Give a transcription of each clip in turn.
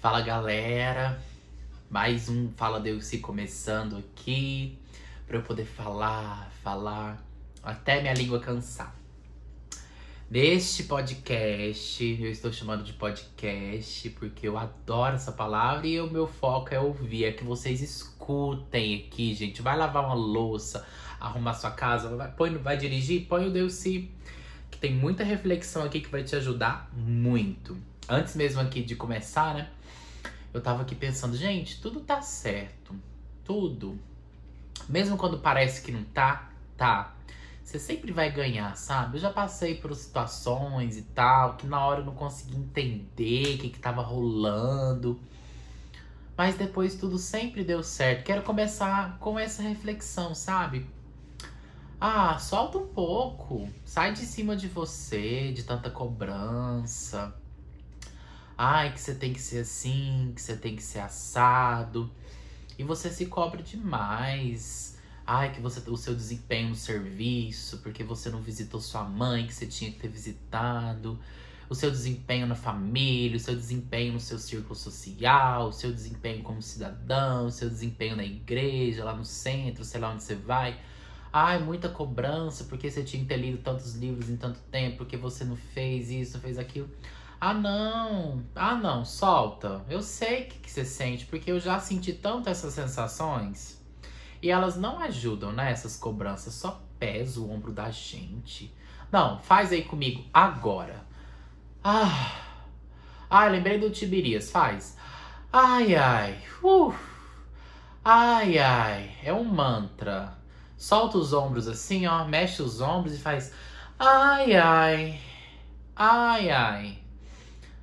Fala galera, mais um Fala Deus se começando aqui para eu poder falar, falar até minha língua cansar. Neste podcast, eu estou chamando de podcast porque eu adoro essa palavra e o meu foco é ouvir, é que vocês escutem aqui, gente. Vai lavar uma louça, arrumar sua casa, vai, põe, vai dirigir, põe o Deus se que tem muita reflexão aqui que vai te ajudar muito. Antes mesmo aqui de começar, né? Eu tava aqui pensando, gente, tudo tá certo. Tudo. Mesmo quando parece que não tá, tá. Você sempre vai ganhar, sabe? Eu já passei por situações e tal, que na hora eu não consegui entender o que, que tava rolando. Mas depois tudo sempre deu certo. Quero começar com essa reflexão, sabe? Ah, solta um pouco. Sai de cima de você, de tanta cobrança Ai, que você tem que ser assim, que você tem que ser assado. E você se cobre demais. Ai, que você o seu desempenho no serviço, porque você não visitou sua mãe, que você tinha que ter visitado. O seu desempenho na família, o seu desempenho no seu círculo social, o seu desempenho como cidadão, o seu desempenho na igreja, lá no centro, sei lá onde você vai. Ai, muita cobrança, porque você tinha que ter lido tantos livros em tanto tempo, porque você não fez isso, não fez aquilo. Ah, não. Ah, não. Solta. Eu sei o que, que você sente, porque eu já senti tanto essas sensações. E elas não ajudam, né? Essas cobranças. Só pesa o ombro da gente. Não, faz aí comigo agora. Ah. Ai, lembrei do Tibirias. Faz. Ai, ai. Uh. Ai, ai. É um mantra. Solta os ombros assim, ó. Mexe os ombros e faz. Ai, ai. Ai, ai.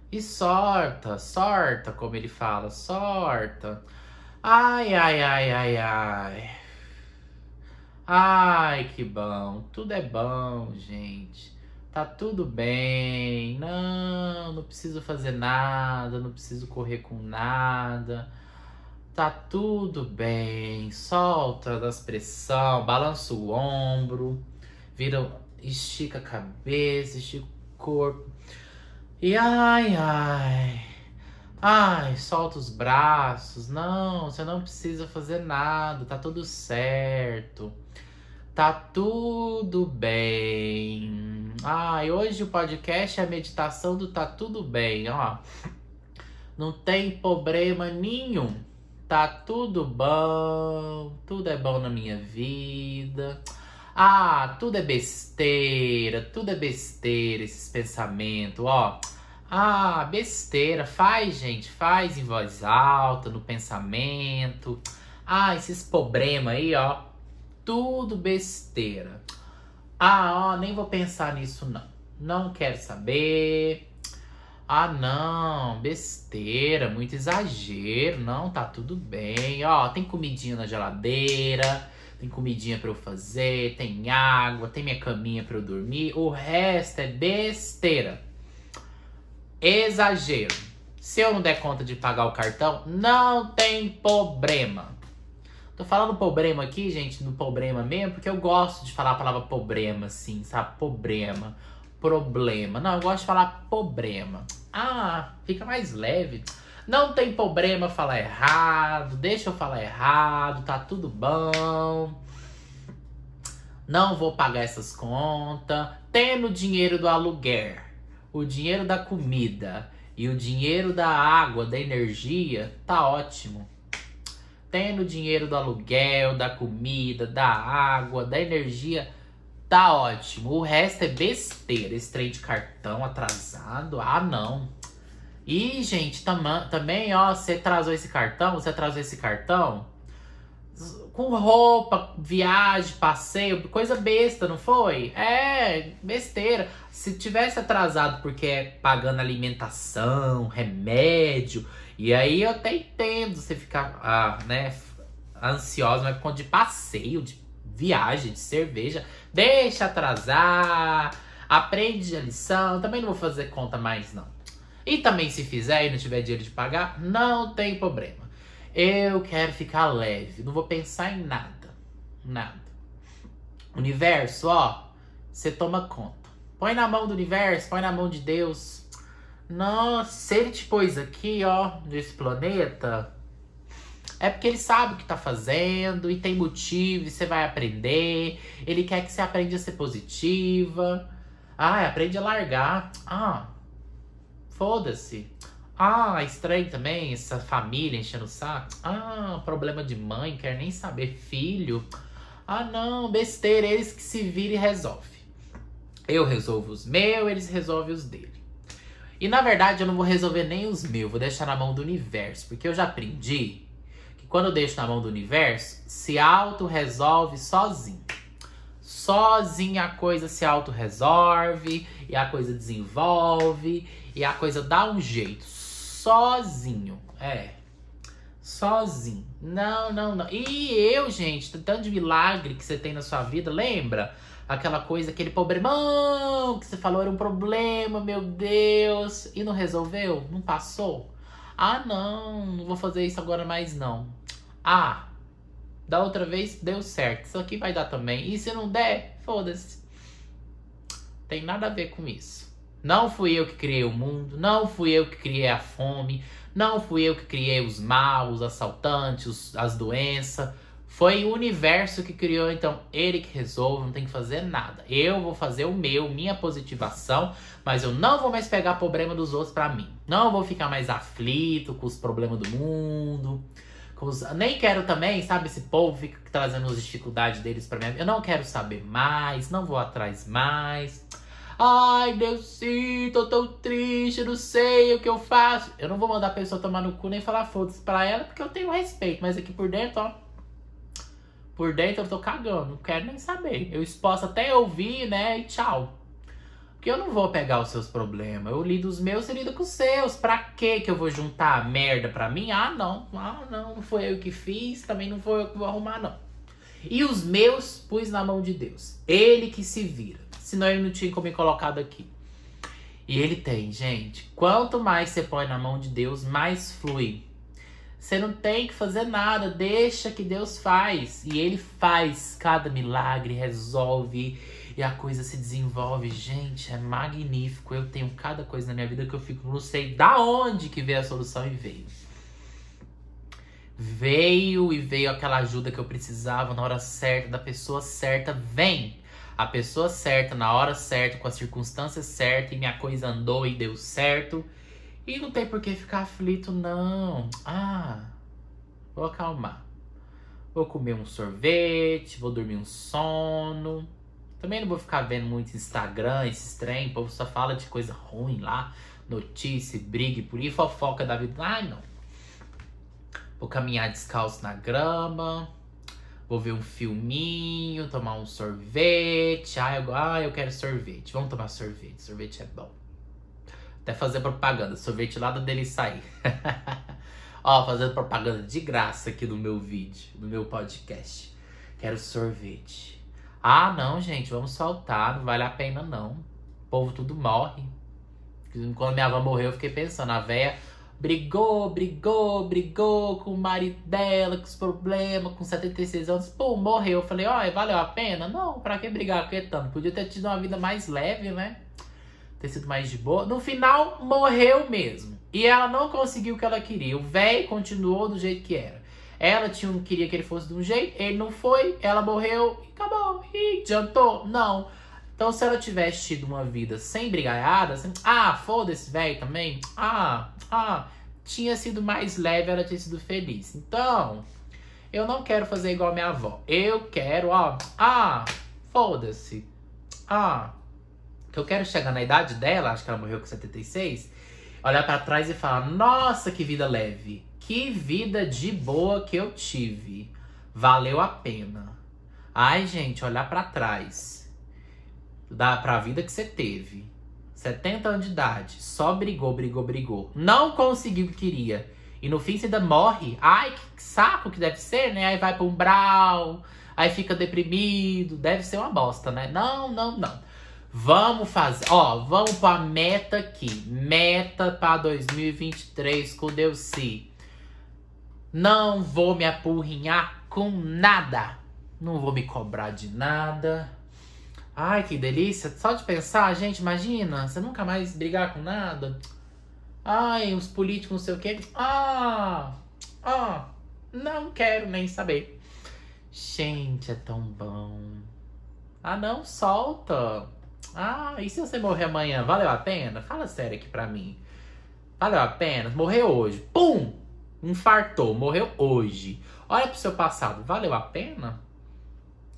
E sorta, sorta, como ele fala, sorta. Ai, ai, ai, ai, ai. Ai, que bom. Tudo é bom, gente. Tá tudo bem. Não, não preciso fazer nada, não preciso correr com nada. Tá tudo bem. Solta das pressão, balança o ombro, vira, estica a cabeça, estica o corpo. E ai, ai. Ai, solta os braços. Não, você não precisa fazer nada. Tá tudo certo. Tá tudo bem. Ai, hoje o podcast é a meditação do tá tudo bem, ó. Não tem problema nenhum. Tá tudo bom. Tudo é bom na minha vida. Ah, tudo é besteira, tudo é besteira, esses pensamentos, ó. Ah, besteira, faz, gente, faz em voz alta, no pensamento. Ah, esses problemas aí, ó. Tudo besteira. Ah, ó, nem vou pensar nisso, não. Não quero saber. Ah, não, besteira, muito exagero. Não, tá tudo bem. Ó, tem comidinha na geladeira tem comidinha para eu fazer, tem água, tem minha caminha para eu dormir. O resto é besteira. Exagero. Se eu não der conta de pagar o cartão, não tem problema. Tô falando problema aqui, gente, no problema mesmo, porque eu gosto de falar a palavra problema, assim, sabe? Problema, problema. Não, eu gosto de falar problema. Ah, fica mais leve. Não tem problema falar errado, deixa eu falar errado, tá tudo bom. Não vou pagar essas contas. Tendo o dinheiro do aluguer, o dinheiro da comida e o dinheiro da água, da energia, tá ótimo. Tendo o dinheiro do aluguel, da comida, da água, da energia, tá ótimo. O resto é besteira. Esse trem de cartão atrasado, ah não. E, gente, tam também, ó, você atrasou esse cartão, você atrasou esse cartão com roupa, viagem, passeio, coisa besta, não foi? É, besteira. Se tivesse atrasado porque é pagando alimentação, remédio, e aí eu até entendo você ficar, ah, né, ansiosa, mas conta de passeio, de viagem, de cerveja, deixa atrasar, aprende a lição, também não vou fazer conta mais não. E também se fizer e não tiver dinheiro de pagar, não tem problema. Eu quero ficar leve, não vou pensar em nada. Nada. Universo, ó, você toma conta. Põe na mão do universo, põe na mão de Deus. Nossa, se ele te pôs aqui, ó, nesse planeta, é porque ele sabe o que tá fazendo e tem motivo, e você vai aprender. Ele quer que você aprenda a ser positiva. Ah, aprende a largar. Ah, foda-se. Ah, estranho também, essa família enchendo o saco. Ah, problema de mãe, quer nem saber. Filho. Ah, não, besteira, eles que se viram e resolvem. Eu resolvo os meus, eles resolvem os dele. E na verdade eu não vou resolver nem os meus, vou deixar na mão do universo, porque eu já aprendi que quando eu deixo na mão do universo, se auto-resolve sozinho. Sozinho a coisa se auto-resolve, e a coisa desenvolve, e a coisa dá um jeito. Sozinho. É. Sozinho. Não, não, não. E eu, gente, tanto de milagre que você tem na sua vida, lembra? Aquela coisa, aquele problemão que você falou era um problema, meu Deus. E não resolveu? Não passou? Ah, não, não vou fazer isso agora mais não. Ah, da outra vez deu certo. Isso aqui vai dar também. E se não der, foda-se. Tem nada a ver com isso. Não fui eu que criei o mundo, não fui eu que criei a fome, não fui eu que criei os maus, os assaltantes, as doenças. Foi o universo que criou, então ele que resolve, não tem que fazer nada. Eu vou fazer o meu, minha positivação, mas eu não vou mais pegar problema dos outros para mim. Não vou ficar mais aflito com os problemas do mundo. Os... Nem quero também, sabe, esse povo fica trazendo as dificuldades deles para mim. Eu não quero saber mais, não vou atrás mais. Ai, Deus, sim, tô tão triste, não sei o que eu faço. Eu não vou mandar a pessoa tomar no cu nem falar foda-se pra ela, porque eu tenho respeito. Mas aqui por dentro, ó. Por dentro eu tô cagando, não quero nem saber. Eu posso até ouvir, né, e tchau. Porque eu não vou pegar os seus problemas. Eu lido os meus, você lida com os seus. Pra que que eu vou juntar merda pra mim? Ah, não. Ah, não. Não foi eu que fiz. Também não foi eu que vou arrumar, não. E os meus pus na mão de Deus. Ele que se vira senão ele não tinha como me colocado aqui. E ele tem, gente. Quanto mais você põe na mão de Deus, mais flui. Você não tem que fazer nada, deixa que Deus faz. E ele faz cada milagre, resolve e a coisa se desenvolve. Gente, é magnífico. Eu tenho cada coisa na minha vida que eu fico, não sei da onde que veio a solução e veio. Veio e veio aquela ajuda que eu precisava na hora certa, da pessoa certa. Vem! A pessoa certa, na hora certa, com as circunstâncias certas, e minha coisa andou e deu certo. E não tem por que ficar aflito, não. Ah, vou acalmar. Vou comer um sorvete, vou dormir um sono. Também não vou ficar vendo muito Instagram, esses trem, o povo só fala de coisa ruim lá, notícia, briga por aí, fofoca da vida. Ai, não. Vou caminhar descalço na grama, Vou ver um filminho, tomar um sorvete. Ah eu, ah, eu quero sorvete. Vamos tomar sorvete. Sorvete é bom. Até fazer propaganda. Sorvete lá da dele sair. Ó, fazendo propaganda de graça aqui no meu vídeo, no meu podcast. Quero sorvete. Ah, não, gente, vamos soltar. Não vale a pena, não. O povo tudo morre. Quando minha avó morreu, eu fiquei pensando. A véia brigou, brigou, brigou com o marido dela, com os problemas, com 76 anos, pô, morreu. Eu falei, ó, valeu a pena? Não, pra que brigar com tanto? Podia ter tido uma vida mais leve, né? Ter sido mais de boa. No final, morreu mesmo. E ela não conseguiu o que ela queria. O velho continuou do jeito que era. Ela tinha, queria que ele fosse de um jeito, ele não foi, ela morreu acabou. E adiantou? Não. Então, se ela tivesse tido uma vida sem brigaiada, assim, ah, foda-se, velho também. Ah, ah, tinha sido mais leve, ela tinha sido feliz. Então, eu não quero fazer igual minha avó. Eu quero, ó, ah, foda-se. Ah, que eu quero chegar na idade dela, acho que ela morreu com 76, olhar para trás e falar: "Nossa, que vida leve. Que vida de boa que eu tive. Valeu a pena." Ai, gente, olhar para trás da, pra vida que você teve, 70 anos de idade, só brigou, brigou, brigou, não conseguiu o que queria, e no fim você ainda morre, ai, que saco que deve ser, né? Aí vai pra um brau, aí fica deprimido, deve ser uma bosta, né? Não, não, não. Vamos fazer, ó, vamos pra meta aqui, meta pra 2023 com Deus se. Não vou me apurrinhar com nada. Não vou me cobrar de nada. Ai, que delícia. Só de pensar, gente, imagina, você nunca mais brigar com nada. Ai, os políticos, não sei o quê. Ah, ah, não quero nem saber. Gente, é tão bom. Ah, não, solta. Ah, e se você morrer amanhã, valeu a pena? Fala sério aqui pra mim. Valeu a pena? Morreu hoje. Pum! Infartou, morreu hoje. Olha pro seu passado, valeu a pena?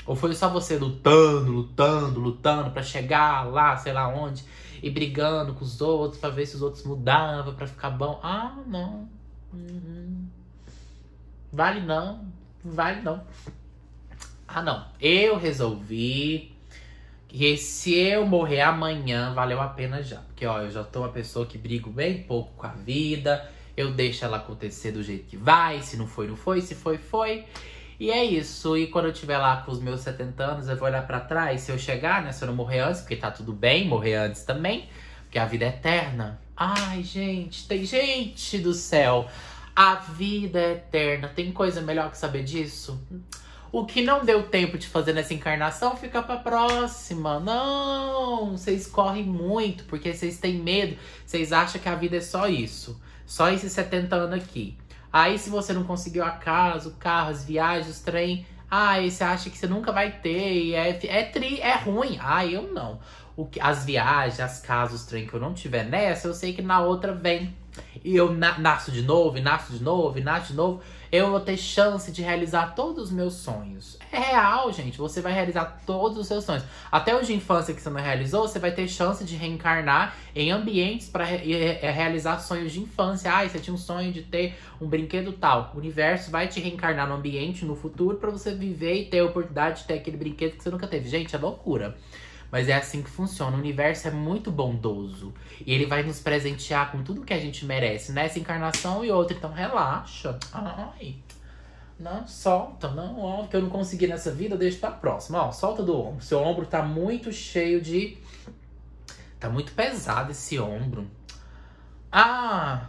Ou foi só você lutando, lutando, lutando para chegar lá, sei lá onde, e brigando com os outros para ver se os outros mudavam para ficar bom? Ah, não. Uhum. Vale não. Vale não. Ah, não. Eu resolvi que se eu morrer amanhã, valeu a pena já. Porque, ó, eu já tô uma pessoa que brigo bem pouco com a vida. Eu deixo ela acontecer do jeito que vai. Se não foi, não foi. Se foi, foi. E é isso. E quando eu tiver lá com os meus 70 anos, eu vou olhar para trás. Se eu chegar, né? Se eu não morrer antes, porque tá tudo bem, morrer antes também. Porque a vida é eterna. Ai, gente, tem gente do céu. A vida é eterna. Tem coisa melhor que saber disso? O que não deu tempo de fazer nessa encarnação fica pra próxima. Não, vocês correm muito porque vocês têm medo. Vocês acham que a vida é só isso. Só esses 70 anos aqui. Aí, se você não conseguiu a casa, o carro, as viagens, os trem, aí você acha que você nunca vai ter e é, é, tri, é ruim. Ah, eu não. O que, as viagens, as casas, os trem que eu não tiver nessa, eu sei que na outra vem. E eu na, nasço de novo, e nasço de novo, e nasço de novo eu vou ter chance de realizar todos os meus sonhos. É real, gente. Você vai realizar todos os seus sonhos. Até os de infância que você não realizou, você vai ter chance de reencarnar em ambientes para re realizar sonhos de infância. Ah, você tinha um sonho de ter um brinquedo tal. O universo vai te reencarnar no ambiente no futuro para você viver e ter a oportunidade de ter aquele brinquedo que você nunca teve. Gente, é loucura. Mas é assim que funciona. O universo é muito bondoso. E ele vai nos presentear com tudo que a gente merece nessa encarnação e outra. Então relaxa. Ai. Não, solta. Não, ó, que eu não consegui nessa vida, deixa pra próxima. Ó, solta do ombro. Seu ombro tá muito cheio de. Tá muito pesado esse ombro. Ah!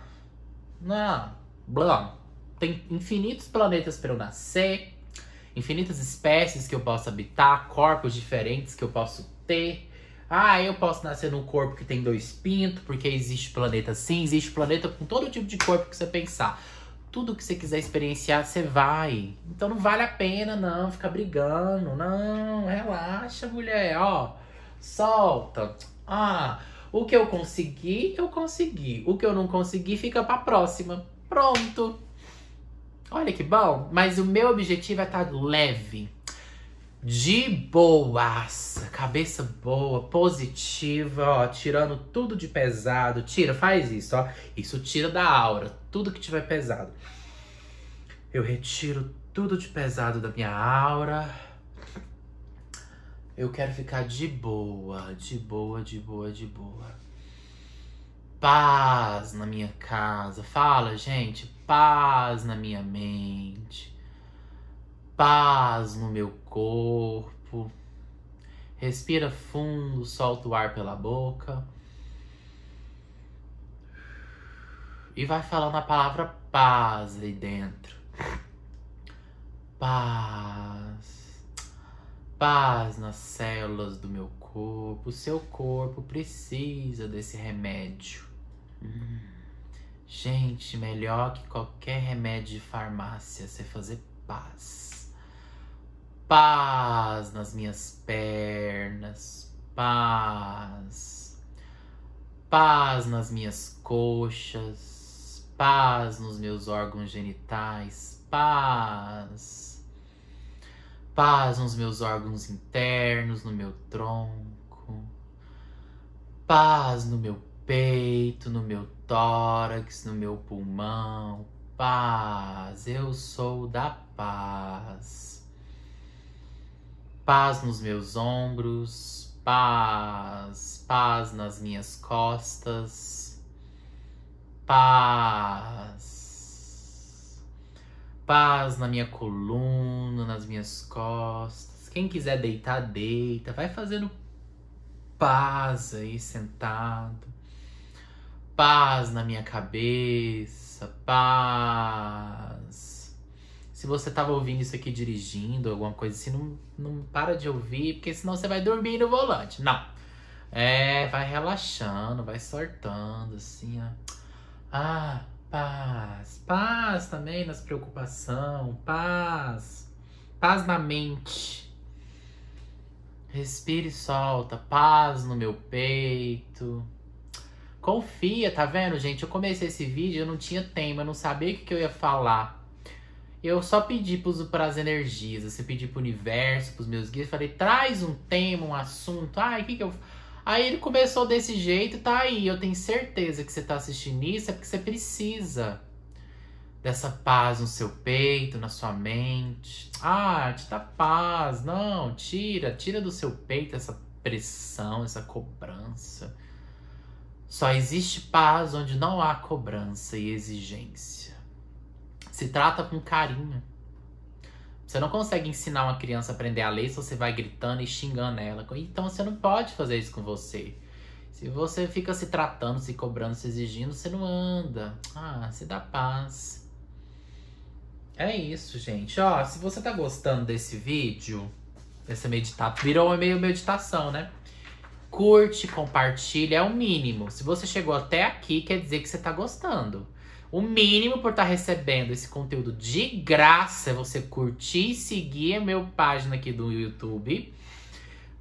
Não. Blá. Tem infinitos planetas para eu nascer infinitas espécies que eu posso habitar, corpos diferentes que eu posso ter. Ah, eu posso nascer num corpo que tem dois pintos, porque existe planeta sim, existe planeta com todo tipo de corpo que você pensar. Tudo que você quiser experienciar, você vai. Então não vale a pena, não, ficar brigando. Não, relaxa, mulher, ó. Solta. Ah, o que eu consegui, eu consegui. O que eu não consegui, fica pra próxima. Pronto. Olha que bom. Mas o meu objetivo é estar tá leve de boas, cabeça boa, positiva, ó, tirando tudo de pesado. Tira, faz isso, ó. Isso tira da aura, tudo que tiver pesado. Eu retiro tudo de pesado da minha aura. Eu quero ficar de boa, de boa, de boa, de boa. Paz na minha casa. Fala, gente, paz na minha mente paz no meu corpo. Respira fundo, solta o ar pela boca. E vai falando a palavra paz aí dentro. Paz. Paz nas células do meu corpo. O seu corpo precisa desse remédio. Hum. Gente, melhor que qualquer remédio de farmácia, você fazer paz paz nas minhas pernas, paz, paz nas minhas coxas, paz nos meus órgãos genitais, paz, paz nos meus órgãos internos, no meu tronco, paz no meu peito, no meu tórax, no meu pulmão, paz, eu sou da paz paz nos meus ombros, paz, paz nas minhas costas, paz, paz na minha coluna, nas minhas costas. Quem quiser deitar, deita, vai fazendo paz aí sentado, paz na minha cabeça, paz se você tava ouvindo isso aqui dirigindo, alguma coisa assim, não, não para de ouvir, porque senão você vai dormir no volante. Não. É, vai relaxando, vai sortando, assim, ó. Ah, paz. Paz também nas preocupações. Paz. Paz na mente. Respire e solta. Paz no meu peito. Confia, tá vendo, gente? Eu comecei esse vídeo, eu não tinha tema, eu não sabia o que, que eu ia falar. Eu só pedi para as energias, você pedi pro universo, pros meus guias, falei, traz um tema, um assunto. Ai, o que que eu. Aí ele começou desse jeito, tá aí. Eu tenho certeza que você tá assistindo isso é porque você precisa dessa paz no seu peito, na sua mente. Ah, te dá paz. Não, tira, tira do seu peito essa pressão, essa cobrança. Só existe paz onde não há cobrança e exigência. Se trata com carinho. Você não consegue ensinar uma criança a aprender a ler se você vai gritando e xingando ela. Então você não pode fazer isso com você. Se você fica se tratando, se cobrando, se exigindo, você não anda. Ah, se dá paz. É isso, gente. Ó, se você tá gostando desse vídeo, dessa meditação, virou meio meditação, né? curte, compartilha, é o mínimo. Se você chegou até aqui, quer dizer que você está gostando. O mínimo por estar tá recebendo esse conteúdo de graça é você curtir e seguir a minha página aqui do YouTube.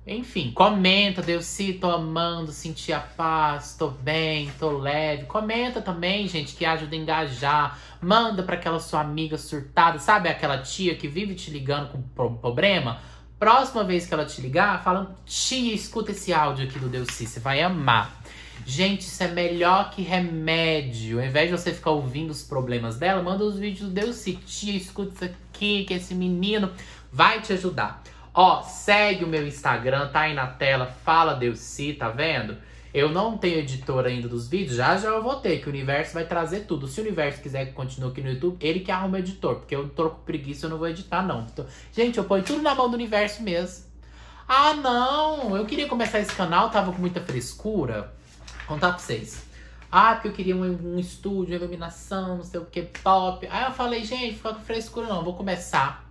Enfim, comenta, Delci, tô amando, senti a paz, tô bem, tô leve. Comenta também, gente, que ajuda a engajar. Manda para aquela sua amiga surtada, sabe aquela tia que vive te ligando com problema? Próxima vez que ela te ligar, fala: Tia, escuta esse áudio aqui do Deus você vai amar. Gente, isso é melhor que remédio. Ao invés de você ficar ouvindo os problemas dela, manda os vídeos do Deus Tia, escuta isso aqui, que esse menino vai te ajudar. Ó, segue o meu Instagram, tá aí na tela, fala Deus tá vendo? Eu não tenho editor ainda dos vídeos, já já eu vou ter, que o universo vai trazer tudo. Se o universo quiser que continue aqui no YouTube, ele que arruma editor, porque eu tô com preguiça, eu não vou editar, não. Então, gente, eu ponho tudo na mão do universo mesmo. Ah, não! Eu queria começar esse canal, tava com muita frescura. Contar pra vocês. Ah, porque eu queria um, um estúdio, iluminação, não sei o que, pop. Aí eu falei, gente, fica com frescura não, vou começar.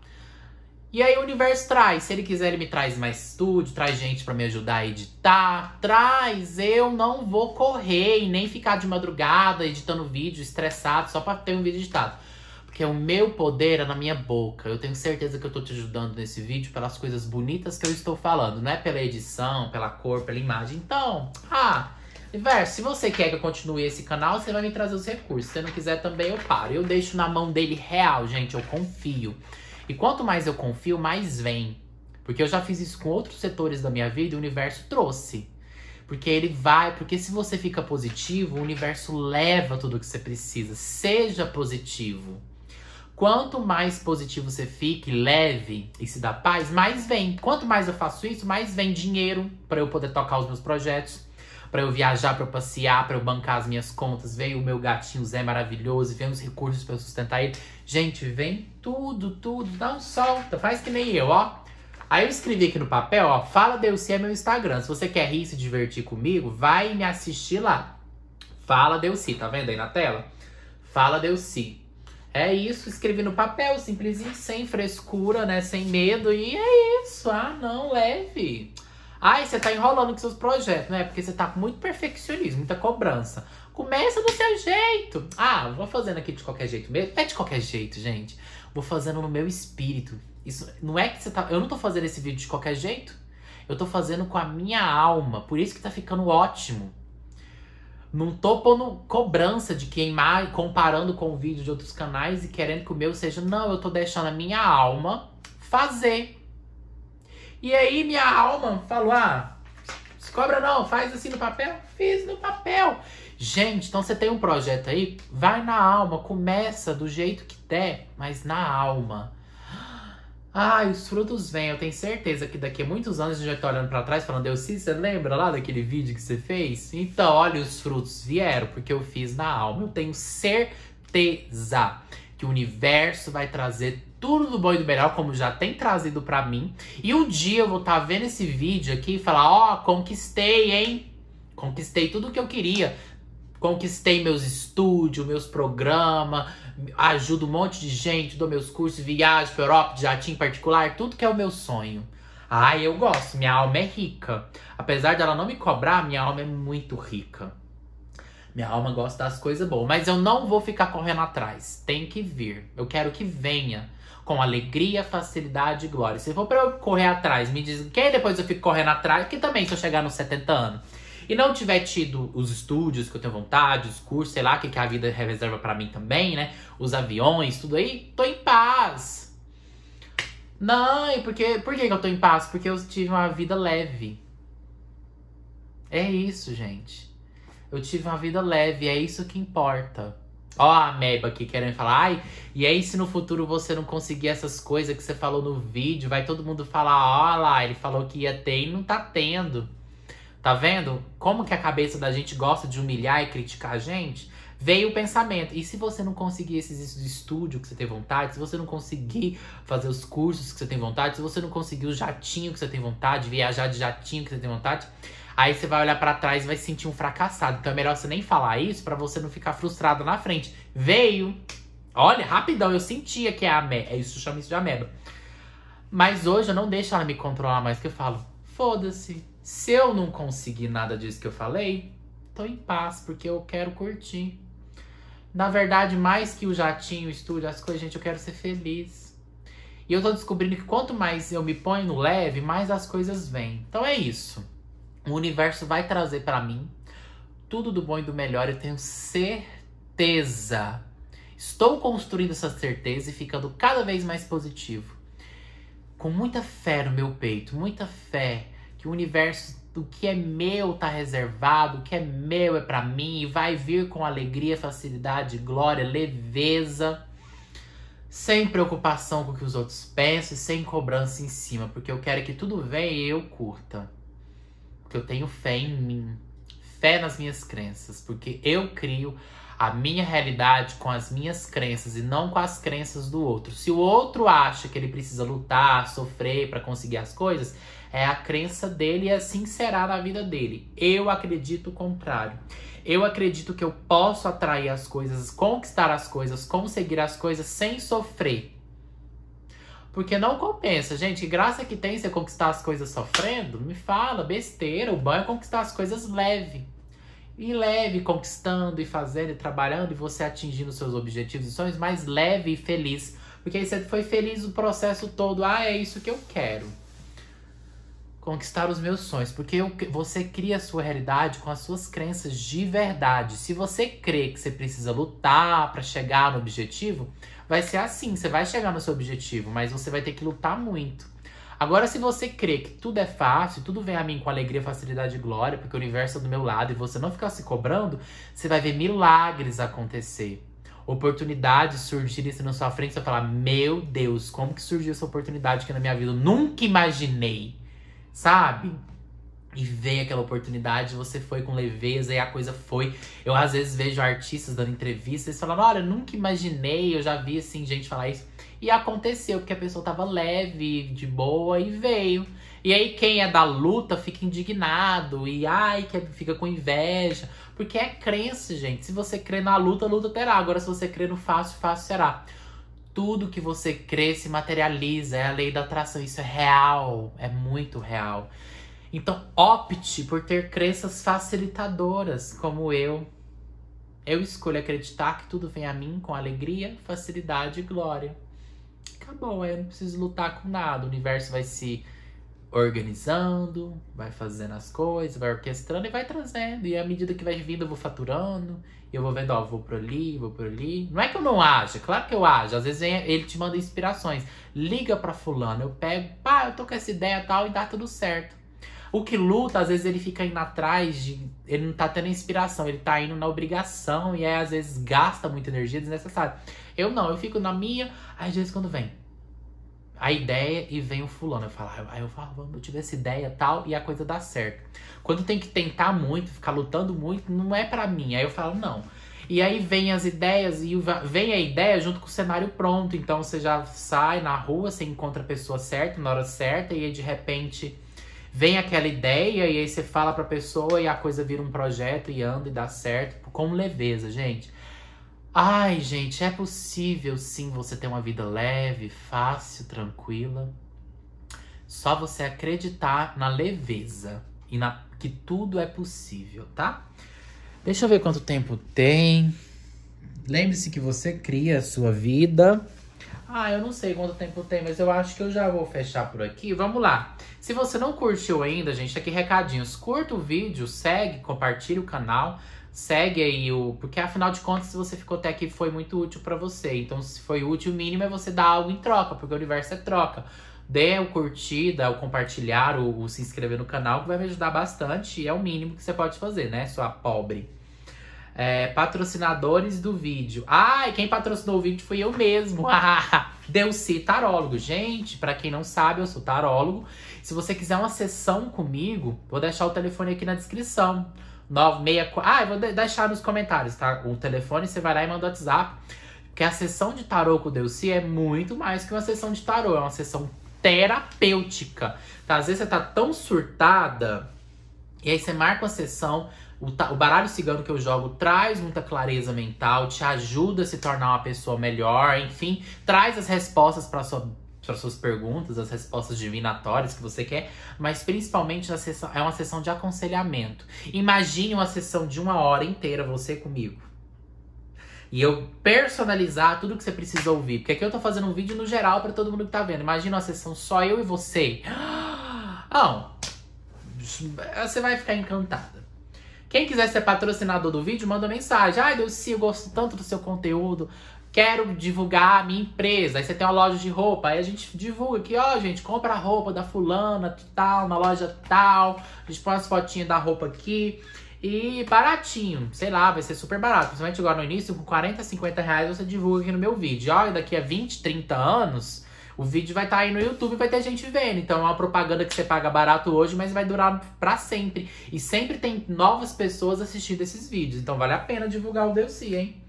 E aí o universo traz, se ele quiser ele me traz mais estúdio, traz gente para me ajudar a editar, traz, eu não vou correr e nem ficar de madrugada editando vídeo estressado só para ter um vídeo editado. Porque o meu poder é na minha boca. Eu tenho certeza que eu tô te ajudando nesse vídeo pelas coisas bonitas que eu estou falando, não é pela edição, pela cor, pela imagem. Então, ah, Universo, se você quer que eu continue esse canal, você vai me trazer os recursos. Se não quiser também, eu paro. Eu deixo na mão dele real, gente, eu confio. E quanto mais eu confio, mais vem. Porque eu já fiz isso com outros setores da minha vida e o universo trouxe. Porque ele vai, porque se você fica positivo, o universo leva tudo que você precisa. Seja positivo. Quanto mais positivo você fique, leve e se dá paz, mais vem. Quanto mais eu faço isso, mais vem dinheiro para eu poder tocar os meus projetos, para eu viajar, para eu passear, para eu bancar as minhas contas. Veio o meu gatinho Zé maravilhoso, vem os recursos para eu sustentar ele. Gente, vem tudo, tudo, não solta, faz que nem eu, ó. Aí eu escrevi aqui no papel, ó, fala Deuci é meu Instagram. Se você quer rir e se divertir comigo, vai me assistir lá. Fala Deuci, tá vendo aí na tela? Fala Deuci. É isso, escrevi no papel, simplesinho, sem frescura, né? Sem medo. E é isso. Ah, não, leve. Ai, você tá enrolando com seus projetos, né? Porque você tá com muito perfeccionismo, muita cobrança. Começa do seu jeito. Ah, vou fazendo aqui de qualquer jeito mesmo. É de qualquer jeito, gente. Vou fazendo no meu espírito. Isso não é que você tá. Eu não tô fazendo esse vídeo de qualquer jeito. Eu tô fazendo com a minha alma. Por isso que tá ficando ótimo. Não tô pondo cobrança de queimar, comparando com o vídeo de outros canais e querendo que o meu seja. Não, eu tô deixando a minha alma fazer. E aí minha alma falou: ah, se cobra não, faz assim no papel. Fiz no papel. Gente, então você tem um projeto aí, vai na alma, começa do jeito que der, mas na alma. Ai, os frutos vêm. Eu tenho certeza que daqui a muitos anos a gente vai estar olhando para trás falando, Deus, sim, você lembra lá daquele vídeo que você fez? Então, olha, os frutos vieram porque eu fiz na alma. Eu tenho certeza que o universo vai trazer tudo do bom e do melhor, como já tem trazido para mim. E um dia eu vou estar tá vendo esse vídeo aqui e falar: Ó, oh, conquistei, hein? Conquistei tudo o que eu queria. Conquistei meus estúdios, meus programas, ajudo um monte de gente, dou meus cursos, viagem para Europa, de jatinho particular, tudo que é o meu sonho. Ai, eu gosto, minha alma é rica. Apesar dela não me cobrar, minha alma é muito rica. Minha alma gosta das coisas boas, mas eu não vou ficar correndo atrás. Tem que vir. Eu quero que venha com alegria, facilidade e glória. Se for para eu correr atrás, me diz quem depois eu fico correndo atrás, que também se eu chegar nos 70 anos e não tiver tido os estúdios que eu tenho vontade, os cursos, sei lá, que, que a vida reserva para mim também, né? Os aviões, tudo aí, tô em paz. Não, e porque, por que eu tô em paz? Porque eu tive uma vida leve. É isso, gente. Eu tive uma vida leve, é isso que importa. Ó a Ameba aqui querendo falar, ai, e aí se no futuro você não conseguir essas coisas que você falou no vídeo, vai todo mundo falar, ó lá, ele falou que ia ter e não tá tendo. Tá vendo como que a cabeça da gente gosta de humilhar e criticar a gente? Veio o pensamento. E se você não conseguir esses estúdios que você tem vontade, se você não conseguir fazer os cursos que você tem vontade, se você não conseguir o jatinho que você tem vontade, viajar de jatinho que você tem vontade, aí você vai olhar para trás e vai se sentir um fracassado. Então é melhor você nem falar isso para você não ficar frustrado na frente. Veio. Olha, rapidão, eu sentia que é a. É isso, chama isso de ameba. Mas hoje eu não deixo ela me controlar mais, que eu falo, foda-se. Se eu não conseguir nada disso que eu falei, tô em paz, porque eu quero curtir. Na verdade, mais que o jatinho, o estúdio, as coisas, gente, eu quero ser feliz. E eu tô descobrindo que quanto mais eu me ponho no leve, mais as coisas vêm. Então é isso. O universo vai trazer para mim tudo do bom e do melhor, eu tenho certeza. Estou construindo essa certeza e ficando cada vez mais positivo. Com muita fé no meu peito, muita fé que o universo do que é meu tá reservado, o que é meu é para mim e vai vir com alegria, facilidade, glória, leveza, sem preocupação com o que os outros pensam e sem cobrança em cima, porque eu quero que tudo venha e eu curta. Porque eu tenho fé em mim, fé nas minhas crenças, porque eu crio a minha realidade com as minhas crenças e não com as crenças do outro. Se o outro acha que ele precisa lutar, sofrer para conseguir as coisas, é a crença dele e assim será na vida dele. Eu acredito o contrário. Eu acredito que eu posso atrair as coisas, conquistar as coisas, conseguir as coisas sem sofrer. Porque não compensa, gente. Graça que tem você conquistar as coisas sofrendo? Me fala, besteira. O bom é conquistar as coisas leve. E leve, conquistando e fazendo e trabalhando e você atingindo seus objetivos e sonhos, mais leve e feliz. Porque aí você foi feliz o processo todo. Ah, é isso que eu quero conquistar os meus sonhos, porque eu, você cria a sua realidade com as suas crenças de verdade. Se você crê que você precisa lutar para chegar no objetivo, vai ser assim, você vai chegar no seu objetivo, mas você vai ter que lutar muito. Agora, se você crê que tudo é fácil, tudo vem a mim com alegria, facilidade e glória, porque o universo é do meu lado e você não ficar se cobrando, você vai ver milagres acontecer. Oportunidades surgirem na sua frente, você vai falar: Meu Deus, como que surgiu essa oportunidade aqui na minha vida? Eu nunca imaginei sabe? E veio aquela oportunidade, você foi com leveza e a coisa foi. Eu às vezes vejo artistas dando entrevistas falando: Olha, nunca imaginei, eu já vi assim gente falar isso. E aconteceu, porque a pessoa tava leve, de boa e veio. E aí quem é da luta fica indignado e ai, que fica com inveja. Porque é crença, gente. Se você crê na luta, luta terá. Agora, se você crê no fácil, fácil será tudo que você crê se materializa, é a lei da atração, isso é real, é muito real. Então, opte por ter crenças facilitadoras, como eu. Eu escolho acreditar que tudo vem a mim com alegria, facilidade e glória. Acabou, eu não preciso lutar com nada, o universo vai se organizando, vai fazendo as coisas, vai orquestrando e vai trazendo. E à medida que vai vindo, eu vou faturando. Eu vou vendo, ó, vou por ali, vou por ali. Não é que eu não aja, claro que eu ajo. Às vezes ele te manda inspirações. Liga pra fulano, eu pego, pá, eu tô com essa ideia tal e dá tudo certo. O que luta, às vezes ele fica indo atrás de. Ele não tá tendo inspiração, ele tá indo na obrigação e aí às vezes gasta muita energia desnecessária. Eu não, eu fico na minha, aí às vezes quando vem, a ideia e vem o fulano. Eu falo, aí eu falo, eu tive essa ideia tal e a coisa dá certo. Quando tem que tentar muito, ficar lutando muito, não é para mim. Aí eu falo, não. E aí vem as ideias e vem a ideia junto com o cenário pronto. Então você já sai na rua, você encontra a pessoa certa, na hora certa, e aí de repente vem aquela ideia e aí você fala pra pessoa e a coisa vira um projeto e anda e dá certo com leveza, gente. Ai, gente, é possível sim você ter uma vida leve, fácil, tranquila. Só você acreditar na leveza e na que tudo é possível, tá? Deixa eu ver quanto tempo tem. Lembre-se que você cria a sua vida. Ah, eu não sei quanto tempo tem, mas eu acho que eu já vou fechar por aqui. Vamos lá. Se você não curtiu ainda, gente, aqui recadinhos. Curta o vídeo, segue, compartilha o canal. Segue aí o. Porque afinal de contas, se você ficou até aqui, foi muito útil para você. Então, se foi útil, o mínimo é você dar algo em troca, porque o universo é troca. Dê o curtida, o compartilhar, o, o se inscrever no canal, que vai me ajudar bastante. E é o mínimo que você pode fazer, né, sua pobre? É, patrocinadores do vídeo. Ai, quem patrocinou o vídeo foi eu mesmo. Delci Tarólogo. Gente, para quem não sabe, eu sou tarólogo. Se você quiser uma sessão comigo, vou deixar o telefone aqui na descrição. 964. Ah, eu vou deixar nos comentários, tá? O telefone, você vai lá e manda o WhatsApp. Porque a sessão de tarô com o Delci é muito mais que uma sessão de tarô. É uma sessão terapêutica. Tá? Às vezes você tá tão surtada. E aí você marca uma sessão o, o, baralho cigano que eu jogo traz muita clareza mental, te ajuda a se tornar uma pessoa melhor, enfim, traz as respostas para sua para suas perguntas, as respostas divinatórias que você quer, mas principalmente sessão, é uma sessão de aconselhamento. Imagine uma sessão de uma hora inteira, você comigo. E eu personalizar tudo que você precisa ouvir. Porque aqui eu tô fazendo um vídeo no geral para todo mundo que tá vendo. Imagina uma sessão só eu e você. Você vai ficar encantada. Quem quiser ser patrocinador do vídeo, manda mensagem. Ai, Dulce, eu gosto tanto do seu conteúdo. Quero divulgar a minha empresa. Aí você tem uma loja de roupa. Aí a gente divulga aqui, ó, gente, compra a roupa da fulana, tal, na loja tal. A gente põe as fotinhas da roupa aqui. E baratinho, sei lá, vai ser super barato. Principalmente agora no início, com 40, 50 reais você divulga aqui no meu vídeo. Olha, daqui a 20, 30 anos, o vídeo vai estar tá aí no YouTube e vai ter gente vendo. Então é uma propaganda que você paga barato hoje, mas vai durar para sempre. E sempre tem novas pessoas assistindo esses vídeos. Então vale a pena divulgar o Delci, hein?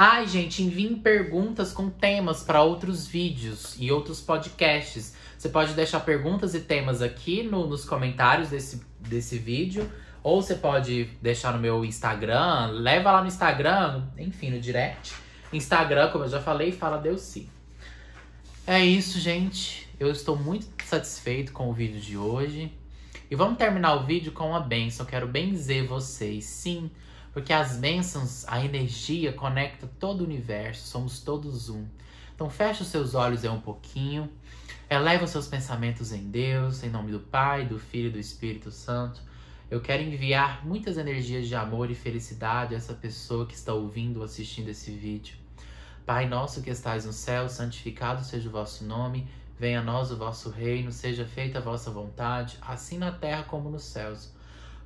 Ai, gente, enviem perguntas com temas para outros vídeos e outros podcasts. Você pode deixar perguntas e temas aqui no, nos comentários desse, desse vídeo. Ou você pode deixar no meu Instagram, leva lá no Instagram, enfim, no direct. Instagram, como eu já falei, fala Delci. É isso, gente. Eu estou muito satisfeito com o vídeo de hoje. E vamos terminar o vídeo com uma benção. Quero benzer vocês, sim. Porque as bênçãos, a energia conecta todo o universo. Somos todos um. Então feche os seus olhos aí um pouquinho. Eleva os seus pensamentos em Deus, em nome do Pai, do Filho e do Espírito Santo. Eu quero enviar muitas energias de amor e felicidade a essa pessoa que está ouvindo ou assistindo esse vídeo. Pai nosso que estais no céu, santificado seja o vosso nome, venha a nós o vosso reino, seja feita a vossa vontade, assim na terra como nos céus.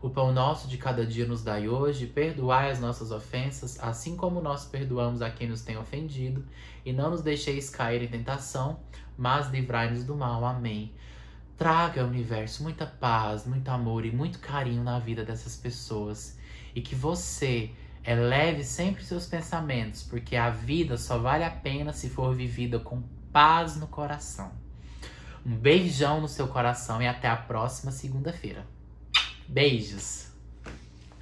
O pão nosso de cada dia nos dai hoje, perdoai as nossas ofensas, assim como nós perdoamos a quem nos tem ofendido, e não nos deixeis cair em tentação, mas livrai-nos do mal. Amém. Traga universo muita paz, muito amor e muito carinho na vida dessas pessoas, e que você Eleve sempre seus pensamentos, porque a vida só vale a pena se for vivida com paz no coração. Um beijão no seu coração e até a próxima segunda-feira. Beijos!